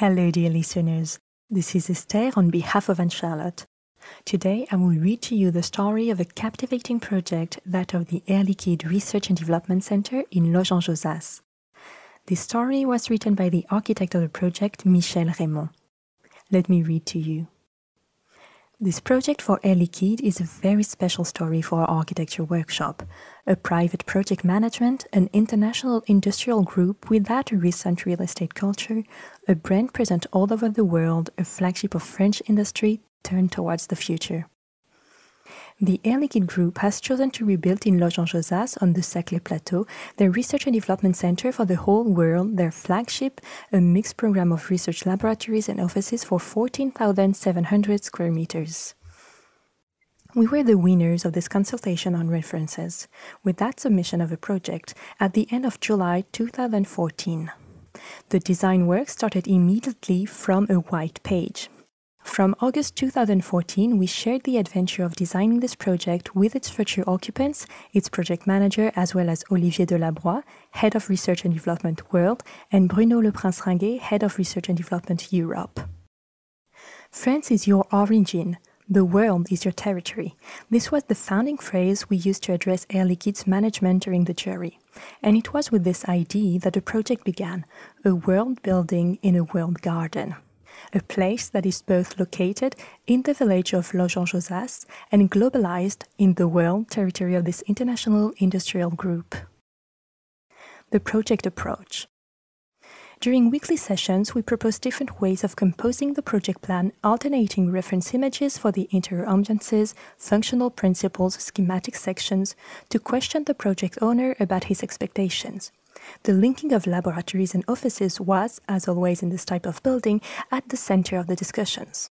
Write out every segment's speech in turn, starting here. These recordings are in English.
Hello, dear listeners. This is Esther on behalf of Anne Charlotte. Today, I will read to you the story of a captivating project, that of the Air Liquide Research and Development Center in Loge-en-Josas. This story was written by the architect of the project, Michel Rémon. Let me read to you. This project for Air is a very special story for our architecture workshop, a private project management, an international industrial group without a recent real estate culture, a brand present all over the world, a flagship of French industry turned towards the future. The Air Liquide Group has chosen to rebuild in Loge-en-Josas on the Saclay Plateau their research and development center for the whole world, their flagship, a mixed program of research laboratories and offices for 14,700 square meters. We were the winners of this consultation on references, with that submission of a project at the end of July 2014. The design work started immediately from a white page. From August 2014, we shared the adventure of designing this project with its future occupants, its project manager, as well as Olivier Delabroy, Head of Research and Development World, and Bruno Le Prince Ringuet, Head of Research and Development Europe. France is your origin. The world is your territory. This was the founding phrase we used to address Air Liquide's management during the jury. And it was with this idea that the project began a world building in a world garden a place that is both located in the village of Loge-en-Josas and globalized in the world territory of this international industrial group. The project approach. During weekly sessions, we propose different ways of composing the project plan, alternating reference images for the interior ambiances, functional principles, schematic sections, to question the project owner about his expectations. The linking of laboratories and offices was, as always in this type of building, at the center of the discussions.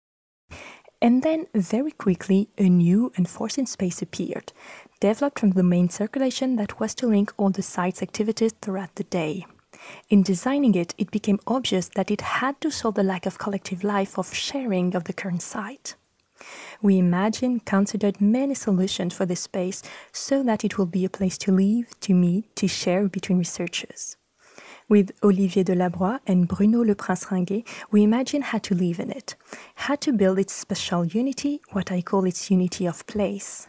And then, very quickly, a new enforcing space appeared, developed from the main circulation that was to link all the site's activities throughout the day. In designing it, it became obvious that it had to solve the lack of collective life of sharing of the current site. We imagined, considered many solutions for this space so that it will be a place to live, to meet, to share between researchers. With Olivier Delabroy and Bruno Le Prince Ringuet, we imagine how to live in it, how to build its special unity, what I call its unity of place.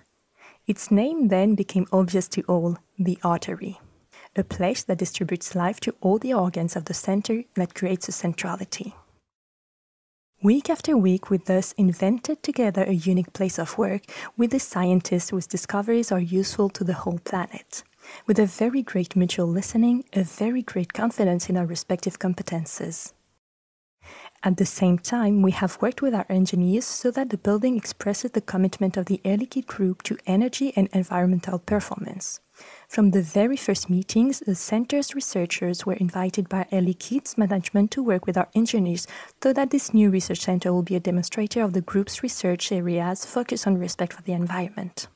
Its name then became obvious to all the artery, a place that distributes life to all the organs of the center that creates a centrality. Week after week, we thus invented together a unique place of work with the scientists whose discoveries are useful to the whole planet. With a very great mutual listening, a very great confidence in our respective competences. At the same time, we have worked with our engineers so that the building expresses the commitment of the Air Liquide Group to energy and environmental performance. From the very first meetings, the center's researchers were invited by Air Liquide's management to work with our engineers so that this new research center will be a demonstrator of the group's research areas focused on respect for the environment.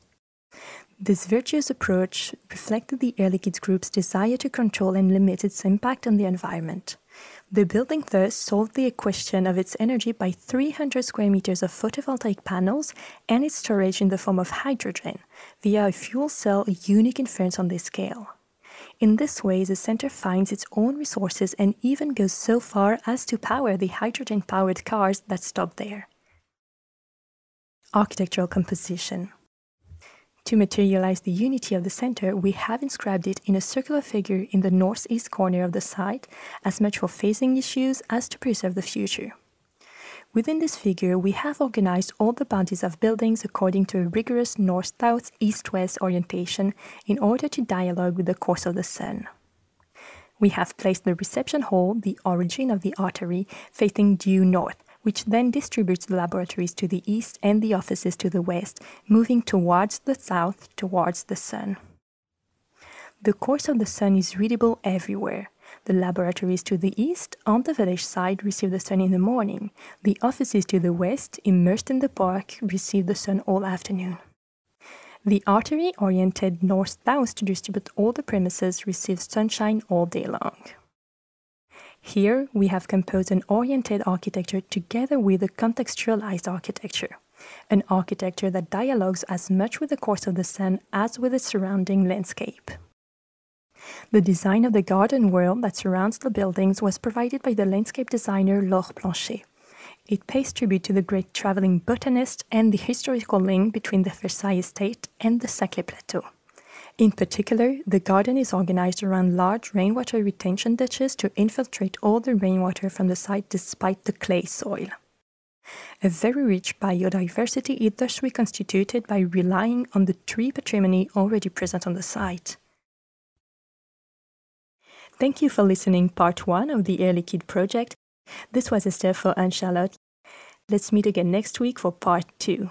This virtuous approach reflected the Air Liquide Group's desire to control and limit its impact on the environment. The building thus solved the equation of its energy by 300 square meters of photovoltaic panels and its storage in the form of hydrogen via a fuel cell unique in France on this scale. In this way, the center finds its own resources and even goes so far as to power the hydrogen powered cars that stop there. Architectural composition. To materialize the unity of the center, we have inscribed it in a circular figure in the northeast corner of the site, as much for phasing issues as to preserve the future. Within this figure, we have organized all the bodies of buildings according to a rigorous north-south, east-west orientation in order to dialogue with the course of the sun. We have placed the reception hall, the origin of the artery, facing due north, which then distributes the laboratories to the east and the offices to the west, moving towards the south, towards the sun. The course of the sun is readable everywhere. The laboratories to the east, on the village side, receive the sun in the morning. The offices to the west, immersed in the park, receive the sun all afternoon. The artery, oriented north-south to distribute all the premises, receives sunshine all day long. Here, we have composed an oriented architecture together with a contextualized architecture, an architecture that dialogues as much with the course of the sun as with the surrounding landscape. The design of the garden world that surrounds the buildings was provided by the landscape designer Laure Blanchet. It pays tribute to the great traveling botanist and the historical link between the Versailles estate and the Saclay Plateau. In particular, the garden is organized around large rainwater retention ditches to infiltrate all the rainwater from the site despite the clay soil. A very rich biodiversity is thus reconstituted by relying on the tree patrimony already present on the site. Thank you for listening part one of the Air Liquide project. This was Esther for Anne Charlotte. Let's meet again next week for part two.